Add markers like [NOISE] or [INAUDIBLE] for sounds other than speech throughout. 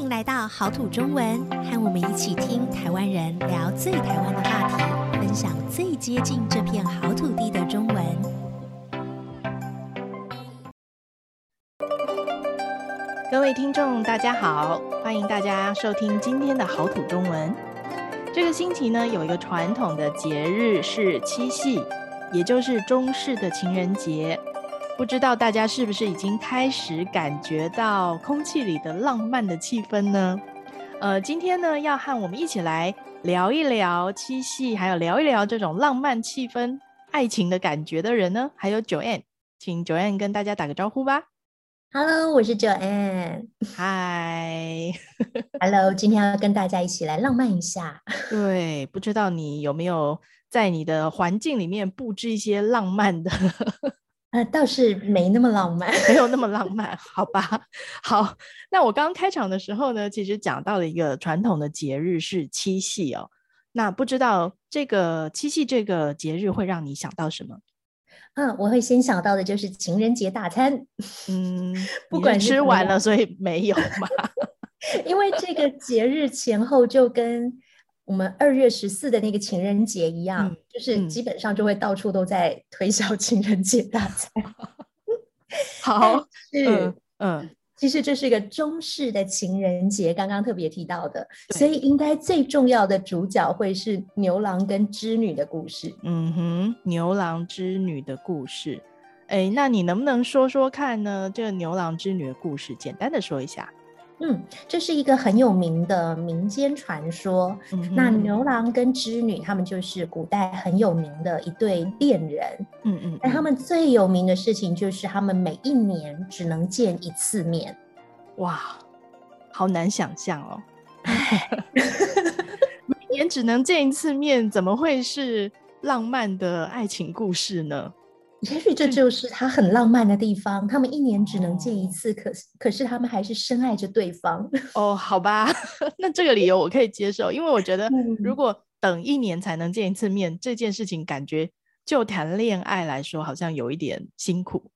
欢迎来到好土中文，和我们一起听台湾人聊最台湾的话题，分享最接近这片好土地的中文。各位听众，大家好，欢迎大家收听今天的好土中文。这个星期呢，有一个传统的节日是七夕，也就是中式的情人节。不知道大家是不是已经开始感觉到空气里的浪漫的气氛呢？呃，今天呢，要和我们一起来聊一聊七夕，还有聊一聊这种浪漫气氛、爱情的感觉的人呢，还有 Joanne，请 Joanne 跟大家打个招呼吧。Hello，我是 Joanne。Hi，Hello，[LAUGHS] 今天要跟大家一起来浪漫一下。[LAUGHS] 对，不知道你有没有在你的环境里面布置一些浪漫的？呃，倒是没那么浪漫，没有那么浪漫，好吧。好，那我刚开场的时候呢，其实讲到了一个传统的节日是七夕哦。那不知道这个七夕这个节日会让你想到什么？嗯，我会先想到的就是情人节大餐。嗯，[LAUGHS] 不管吃完了，所以没有嘛。[LAUGHS] 因为这个节日前后就跟。我们二月十四的那个情人节一样，嗯、就是基本上就会到处都在推销情人节大餐。[LAUGHS] 嗯、好，是嗯，嗯，其实这是一个中式的情人节，刚刚特别提到的，所以应该最重要的主角会是牛郎跟织女的故事。嗯哼，牛郎织女的故事。哎，那你能不能说说看呢？这个牛郎织女的故事，简单的说一下。嗯，这是一个很有名的民间传说。嗯、那牛郎跟织女，他们就是古代很有名的一对恋人。嗯嗯。但他们最有名的事情就是他们每一年只能见一次面。哇，好难想象哦。每年只能见一次面，怎么会是浪漫的爱情故事呢？也许这就是他很浪漫的地方。他们一年只能见一次，可是可是他们还是深爱着对方。[LAUGHS] 哦，好吧，[LAUGHS] 那这个理由我可以接受，因为我觉得如果等一年才能见一次面，这件事情感觉就谈恋爱来说好像有一点辛苦。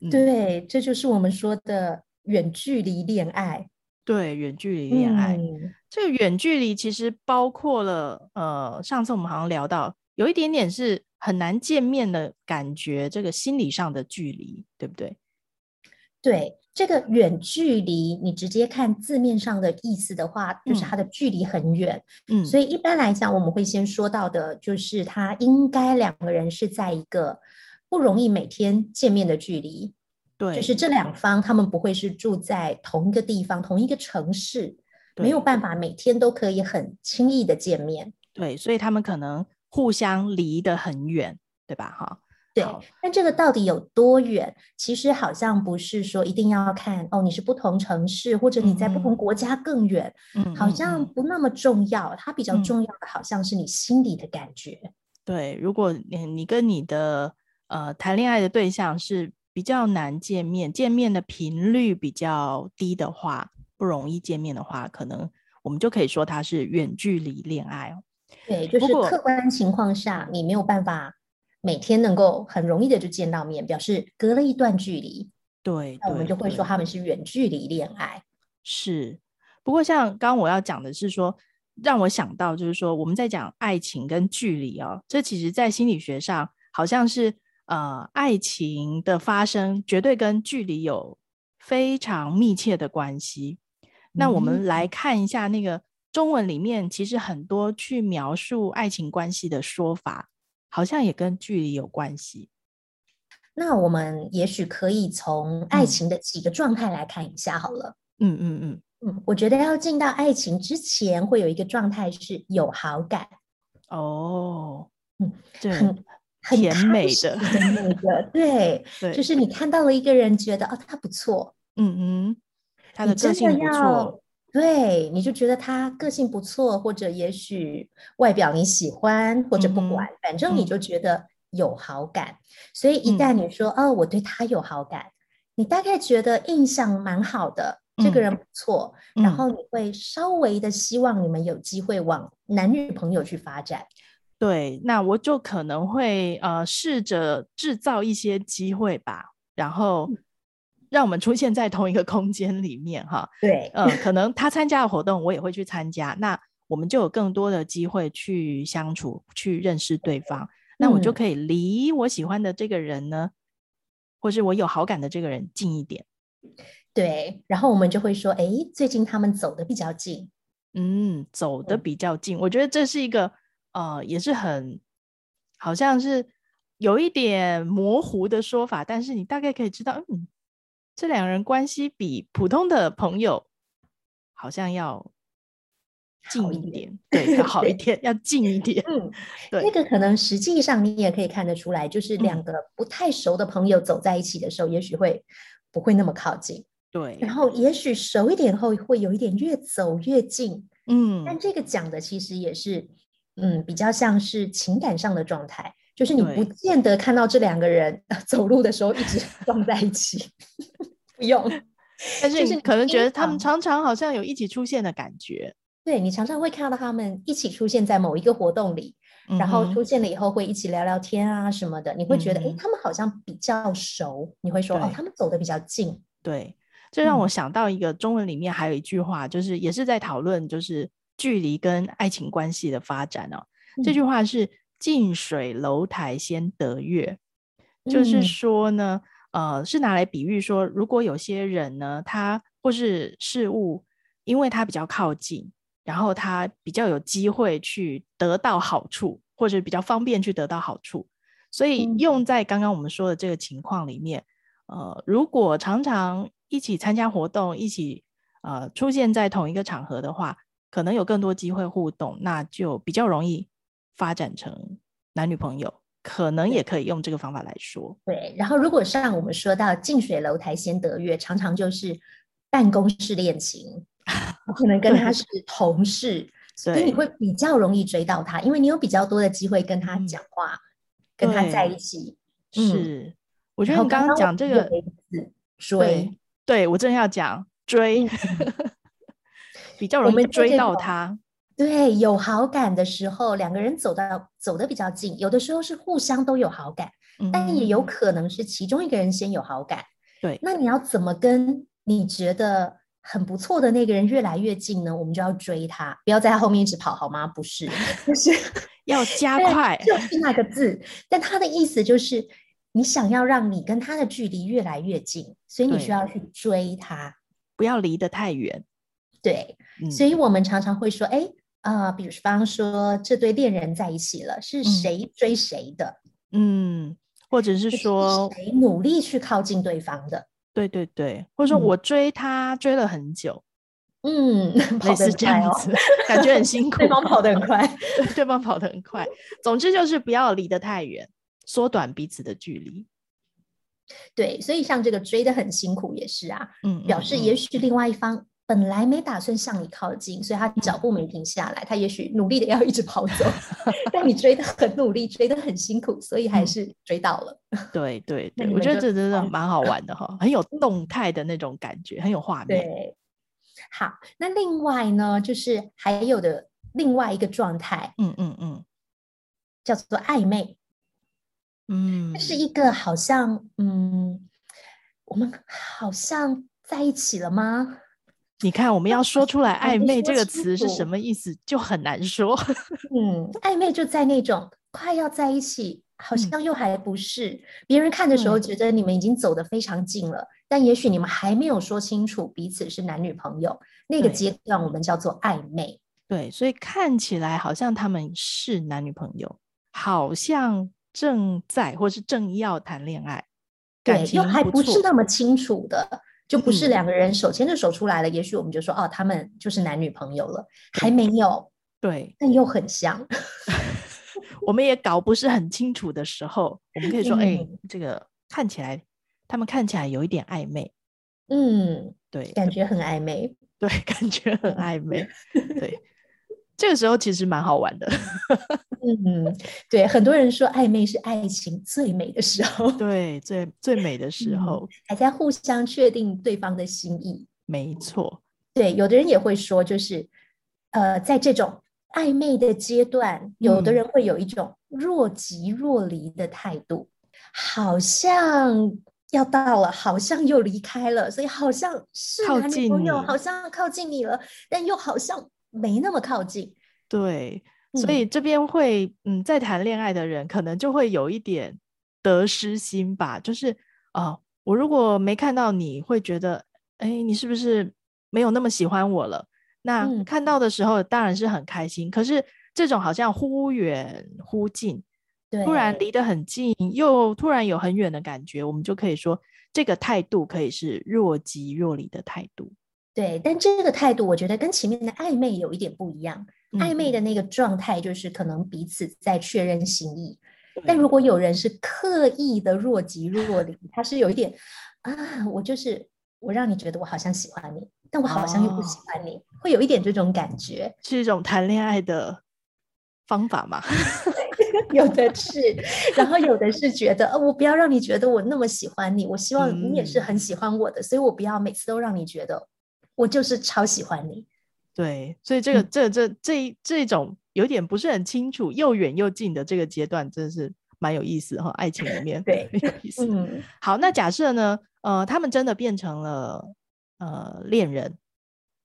嗯、对，这就是我们说的远距离恋爱。对，远距离恋爱，嗯、这个远距离其实包括了呃，上次我们好像聊到有一点点是。很难见面的感觉，这个心理上的距离，对不对？对，这个远距离，你直接看字面上的意思的话，就是它的距离很远。嗯，所以一般来讲，我们会先说到的，就是他应该两个人是在一个不容易每天见面的距离。对，就是这两方他们不会是住在同一个地方、同一个城市，没有办法每天都可以很轻易的见面。对，所以他们可能。互相离得很远，对吧？哈，对。但这个到底有多远？其实好像不是说一定要看哦，你是不同城市，或者你在不同国家更远，嗯，好像不那么重要。嗯，它比较重要的好像是你心里的感觉。嗯，对，如果你你跟你的呃谈恋爱的对象是比较难见面，见面的频率比较低的话，不容易见面的话，可能我们就可以说它是远距离恋爱哦。对，就是客观情况下，你没有办法每天能够很容易的就见到面，表示隔了一段距离。对，那我们就会说他们是远距离恋爱。是，不过像刚刚我要讲的是说，让我想到就是说，我们在讲爱情跟距离哦，这其实在心理学上好像是呃，爱情的发生绝对跟距离有非常密切的关系。那我们来看一下那个。中文里面其实很多去描述爱情关系的说法，好像也跟距离有关系。那我们也许可以从爱情的几个状态来看一下好了。嗯嗯嗯嗯，我觉得要进到爱情之前，会有一个状态是有好感。哦，嗯，对，很甜美的，甜美的，对，对，就是你看到了一个人，觉得哦，他不错，嗯嗯，他的个性不错。对，你就觉得他个性不错，或者也许外表你喜欢，或者不管，嗯、反正你就觉得有好感。嗯、所以一旦你说、嗯、哦，我对他有好感，你大概觉得印象蛮好的，嗯、这个人不错，嗯、然后你会稍微的希望你们有机会往男女朋友去发展。对，那我就可能会呃试着制造一些机会吧，然后让我们出现在同一个空间里面哈。对，嗯，可能他参加的活动，我也会去参加，那我们就有更多的机会去相处，去认识对方。那我就可以离我喜欢的这个人呢，嗯、或是我有好感的这个人近一点。对，然后我们就会说，哎，最近他们走的比较近。嗯，走的比较近，嗯、我觉得这是一个呃，也是很好像是有一点模糊的说法，但是你大概可以知道，嗯，这两个人关系比普通的朋友好像要近一点，对，要好一点，[LAUGHS] 要近一点。嗯，对，那个可能实际上你也可以看得出来，就是两个不太熟的朋友走在一起的时候，嗯、也许会不会那么靠近。对，然后也许熟一点后会有一点越走越近，嗯，但这个讲的其实也是，嗯，比较像是情感上的状态，就是你不见得看到这两个人 [LAUGHS] 走路的时候一直撞在一起，不用，但是你可能觉得他们常常好像有一起出现的感觉，对，你常常会看到他们一起出现在某一个活动里，嗯、然后出现了以后会一起聊聊天啊什么的，你会觉得，哎、嗯，他们好像比较熟，你会说，哦，他们走的比较近，对。这让我想到一个中文里面还有一句话，嗯、就是也是在讨论就是距离跟爱情关系的发展哦。嗯、这句话是“近水楼台先得月”，嗯、就是说呢，呃，是拿来比喻说，如果有些人呢，他或是事物，因为他比较靠近，然后他比较有机会去得到好处，或者比较方便去得到好处，所以用在刚刚我们说的这个情况里面，呃，如果常常一起参加活动，一起呃出现在同一个场合的话，可能有更多机会互动，那就比较容易发展成男女朋友。可能也可以用这个方法来说。对，然后如果像我们说到近水楼台先得月，常常就是办公室恋情，[LAUGHS] 可能跟他是同事，所以你会比较容易追到他，因为你有比较多的机会跟他讲话，嗯、跟他在一起。是，我觉得你刚刚讲这个追。对，我正要讲追，[LAUGHS] 比较容易追到他。对，有好感的时候，两个人走到走得比较近，有的时候是互相都有好感，嗯、但也有可能是其中一个人先有好感。对，那你要怎么跟你觉得很不错的那个人越来越近呢？我们就要追他，不要在他后面一直跑，好吗？不是，就是 [LAUGHS] 要加快，就是那个字。但他的意思就是。你想要让你跟他的距离越来越近，所以你需要去追他，不要离得太远。对，嗯、所以我们常常会说，哎，呃，比如方说这对恋人在一起了，是谁追谁的？嗯，或者是说是谁努力去靠近对方的？对对对，或者说我追他、嗯、追了很久，嗯，[LAUGHS] 类似这样子，感觉很辛苦，[LAUGHS] 对方跑得很快，[LAUGHS] 对，对方跑得很快。总之就是不要离得太远。缩短彼此的距离，对，所以像这个追得很辛苦也是啊，嗯，嗯，嗯，表示也许另外一方本来没打算向你靠近，所以他脚步没停下来，嗯、他也许努力的要一直跑走，[LAUGHS] 但你追的很努力，追得很辛苦，所以还是追到了。对 [LAUGHS] 对对，我觉得这真的蛮好玩的哈，很有动态的那种感觉，很有画面。对，好，那另外呢，就是还有的另外一个状态，嗯嗯嗯，叫做暧昧。嗯，是一个好像，嗯，我们好像在一起了吗？你看，我们要说出来 [LAUGHS] “暧昧”这个词是什么意思，就很难说。[LAUGHS] 嗯，暧昧就在那种快要在一起，好像又还不是。嗯、别人看的时候觉得你们已经走得非常近了，嗯、但也许你们还没有说清楚彼此是男女朋友。那个阶段我们叫做暧昧。对，所以看起来好像他们是男女朋友，好像。正在或是正要谈恋爱，对，又还不是那么清楚的，就不是两个人手牵着手出来了。嗯、也许我们就说，哦，他们就是男女朋友了，还没有，对，但又很像。[LAUGHS] 我们也搞不是很清楚的时候，我们可以说，哎、嗯，这个看起来，他们看起来有一点暧昧，嗯，对，[LAUGHS] 感觉很暧昧，对，感觉很暧昧，对。这个时候其实蛮好玩的，[LAUGHS] 嗯，对，很多人说暧昧是爱情最美的时候，对，最最美的时候，嗯，还在互相确定对方的心意，没错，对，有的人也会说，就是呃，在这种暧昧的阶段，有的人会有一种若即若离的态度，嗯，好像要到了，好像又离开了，所以好像是男女朋友，好像靠近你了，但又好像没那么靠近。对，所以这边会，嗯，在谈恋爱的人可能就会有一点得失心吧，就是啊、呃，我如果没看到你，会觉得，哎，你是不是没有那么喜欢我了？那看到的时候当然是很开心，嗯、可是这种好像忽远忽近，对，突然离得很近，又突然有很远的感觉，我们就可以说这个态度可以是若即若离的态度。对，但这个态度我觉得跟前面的暧昧有一点不一样。嗯、暧昧的那个状态就是可能彼此在确认心意，但如果有人是刻意的若即若离，他是有一点啊，我就是我让你觉得我好像喜欢你。但我好像又不喜欢你，哦、会有一点这种感觉，是一种谈恋爱的方法吗？[LAUGHS] 有的是，然后有的是觉得，呃，我不要让你觉得我那么喜欢你，我希望你也是很喜欢我的，嗯、所以我不要每次都让你觉得我就是超喜欢你。对，所以这个、嗯、这这这这种有点不是很清楚，又远又近的这个阶段，真的是蛮有意思哈，爱情里面 [LAUGHS] 对，有意思。嗯，好，那假设呢，呃，他们真的变成了。呃，恋人，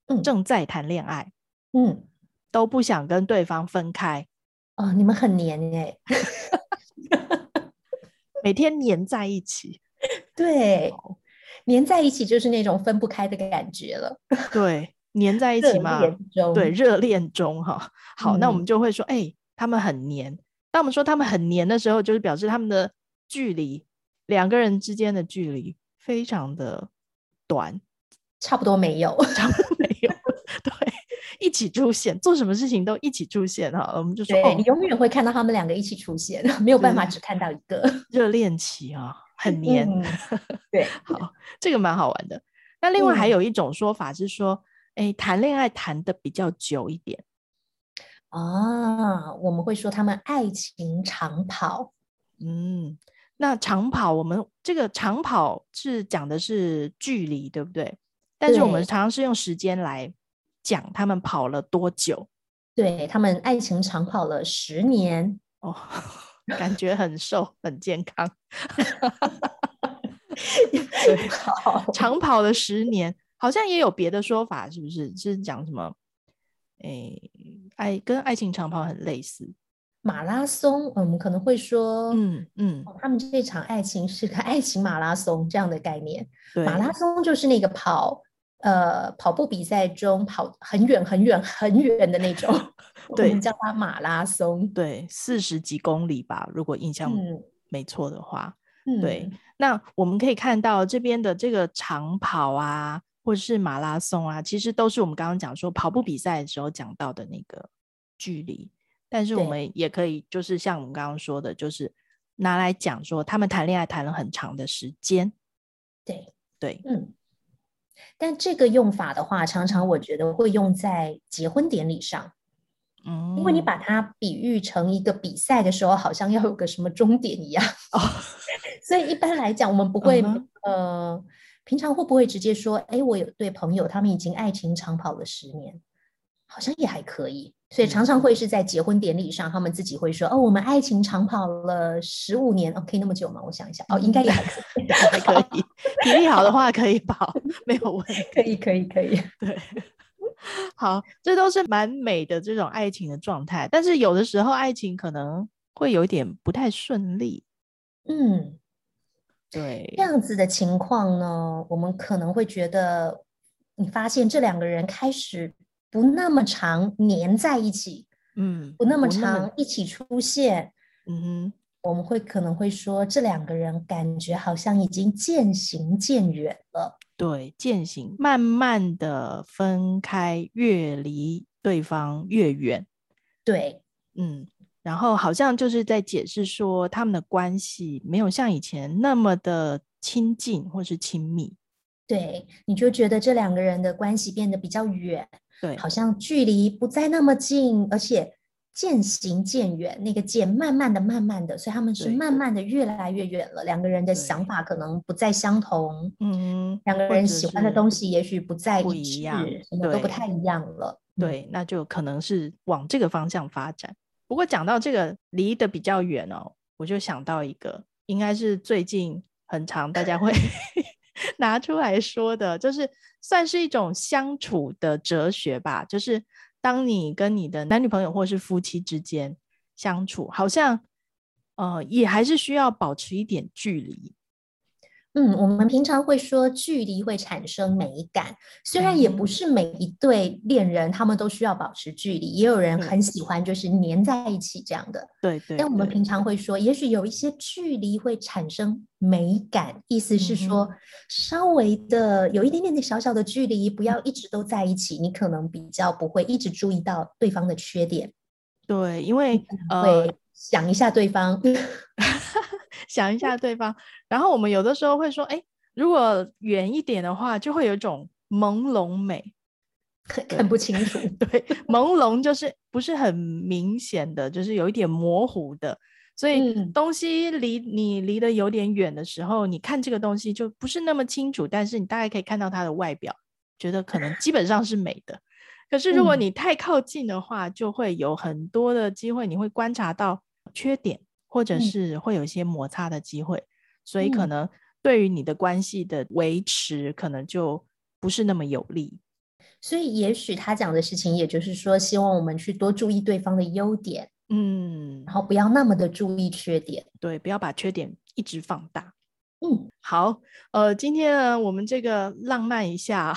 嗯，正在谈恋爱，嗯，都不想跟对方分开。哦，你们很黏哎，每天黏在一起，[LAUGHS] 对，黏在一起就是那种分不开的感觉了。[LAUGHS] 对，粘在一起嘛，对，热恋中哈。好，嗯，那我们就会说，哎，欸，他们很黏。当我们说他们很黏的时候，就是表示他们的距离，两个人之间的距离非常的短。差不多没有，[LAUGHS] 差不多没有，对，一起出现，做什么事情都一起出现哈。我们就说，对，你永远会看到他们两个一起出现，没有办法只看到一个 [LAUGHS] 热恋期啊，很黏。嗯、对，[LAUGHS] 好，这个蛮好玩的。那另外还有一种说法是说，哎、嗯，谈恋爱谈的比较久一点啊，我们会说他们爱情长跑。嗯，那长跑，我们这个长跑是讲的是距离，对不对？但是我们常常是用时间来讲他们跑了多久，对，他们爱情长跑了十年哦，[LAUGHS] 感觉很瘦很健康，[LAUGHS] 对，好，长跑了十年，好像也有别的说法，是不是？是讲什么？哎，爱跟爱情长跑很类似，马拉松，我们可能会说，嗯嗯，他们这场爱情是个爱情马拉松这样的概念，对，马拉松就是那个跑。呃，跑步比赛中跑很远很远很远的那种，[LAUGHS] 对，我们叫它马拉松，对，四十几公里吧，如果印象没错的话，嗯，对。那我们可以看到这边的这个长跑啊，或者是马拉松啊，其实都是我们刚刚讲说跑步比赛的时候讲到的那个距离。但是我们也可以，就是像我们刚刚说的，就是拿来讲说他们谈恋爱谈了很长的时间。对对，嗯。但这个用法的话，常常我觉得会用在结婚典礼上，嗯，因为你把它比喻成一个比赛的时候，好像要有个什么终点一样，哦，[LAUGHS] 所以一般来讲，我们不会，嗯，呃，平常会不会直接说，哎，我有对朋友，他们已经爱情长跑了十年，好像也还可以。所以常常会是在结婚典礼上，他们自己会说：“哦，我们爱情长跑了十五年，哦，可以那么久吗？”我想一下，哦，应该也还可以，[LAUGHS] 还可以，体力好的话可以跑，没有问题，可以，可以，可以。[LAUGHS] 对，好，这都是蛮美的这种爱情的状态，但是有的时候爱情可能会有一点不太顺利。嗯，对，这样子的情况呢，我们可能会觉得，你发现这两个人开始。不那么长黏在一起，嗯，不那么长一起出现，嗯哼，我们会可能会说这两个人感觉好像已经渐行渐远了，对，渐行，慢慢的分开，越离对方越远，对，嗯，然后好像就是在解释说他们的关系没有像以前那么的亲近或是亲密，对，你就觉得这两个人的关系变得比较远。对，好像距离不再那么近，而且渐行渐远。那个渐，慢慢的、慢慢的，所以他们是慢慢的越来越远了。两个人的想法可能不再相同，嗯，两个人喜欢的东西也许不再一致，一样，什么都不太一样了。对，嗯，那就可能是往这个方向发展。不过讲到这个离得比较远哦，我就想到一个，应该是最近很长大家会 [LAUGHS] [LAUGHS] 拿出来说的，就是算是一种相处的哲学吧。就是当你跟你的男女朋友或是夫妻之间相处，好像呃也还是需要保持一点距离。嗯，我们平常会说距离会产生美感，虽然也不是每一对恋人他们都需要保持距离，也有人很喜欢就是黏在一起这样的。对对。但我们平常会说，也许有一些距离会产生美感，意思是说稍微的有一点点的小小的距离，不要一直都在一起，你可能比较不会一直注意到对方的缺点。对，因为会想一下对方。呃 [LAUGHS] 想一下对方，然后我们有的时候会说，哎，如果远一点的话，就会有一种朦胧美，看不清楚。[LAUGHS] 对，朦胧就是不是很明显的，就是有一点模糊的。所以东西离你离得有点远的时候，你看这个东西就不是那么清楚，但是你大概可以看到它的外表，觉得可能基本上是美的。可是如果你太靠近的话，就会有很多的机会，你会观察到缺点。或者是会有一些摩擦的机会，嗯、所以可能对于你的关系的维持，可能就不是那么有利。所以，也许他讲的事情，也就是说，希望我们去多注意对方的优点，嗯，然后不要那么的注意缺点，对，不要把缺点一直放大。嗯，好，呃，今天呢，我们这个浪漫一下，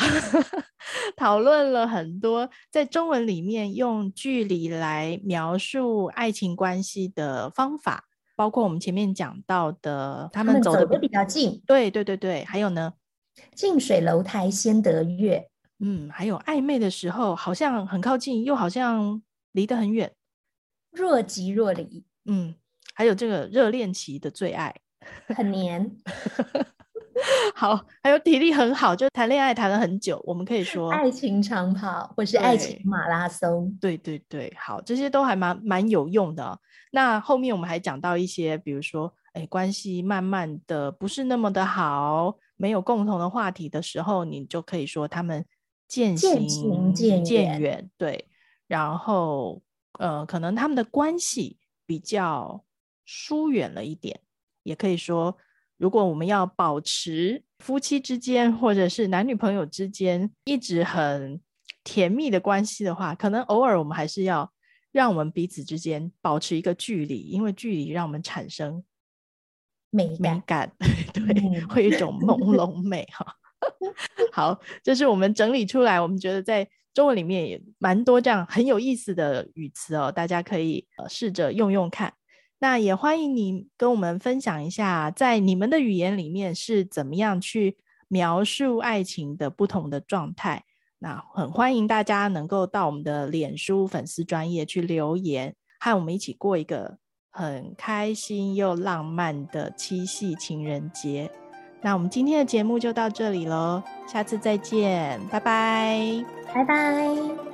[LAUGHS] 讨论了很多在中文里面用距离来描述爱情关系的方法，包括我们前面讲到的，他们走得比较近，对对对对，还有呢，近水楼台先得月，嗯，还有暧昧的时候，好像很靠近，又好像离得很远，若即若离，嗯，还有这个热恋期的最爱。很黏，[LAUGHS] 好，还有体力很好，就谈恋爱谈了很久，我们可以说爱情长跑或是爱情马拉松，对对对，好，这些都还蛮蛮有用的。那后面我们还讲到一些，比如说，哎，关系慢慢的不是那么的好，没有共同的话题的时候，你就可以说他们渐行渐远，对，然后呃，可能他们的关系比较疏远了一点。也可以说，如果我们要保持夫妻之间或者是男女朋友之间一直很甜蜜的关系的话，可能偶尔我们还是要让我们彼此之间保持一个距离，因为距离让我们产生美感，美感 [LAUGHS] 对，会有一种朦胧美哈。[LAUGHS] 好，这是我们整理出来，我们觉得在中文里面也蛮多这样很有意思的语词哦，大家可以呃试着用用看。那也欢迎你跟我们分享一下，在你们的语言里面是怎么样去描述爱情的不同的状态。那很欢迎大家能够到我们的脸书粉丝专页去留言，和我们一起过一个很开心又浪漫的七夕情人节。那我们今天的节目就到这里喽，下次再见，拜拜，拜拜。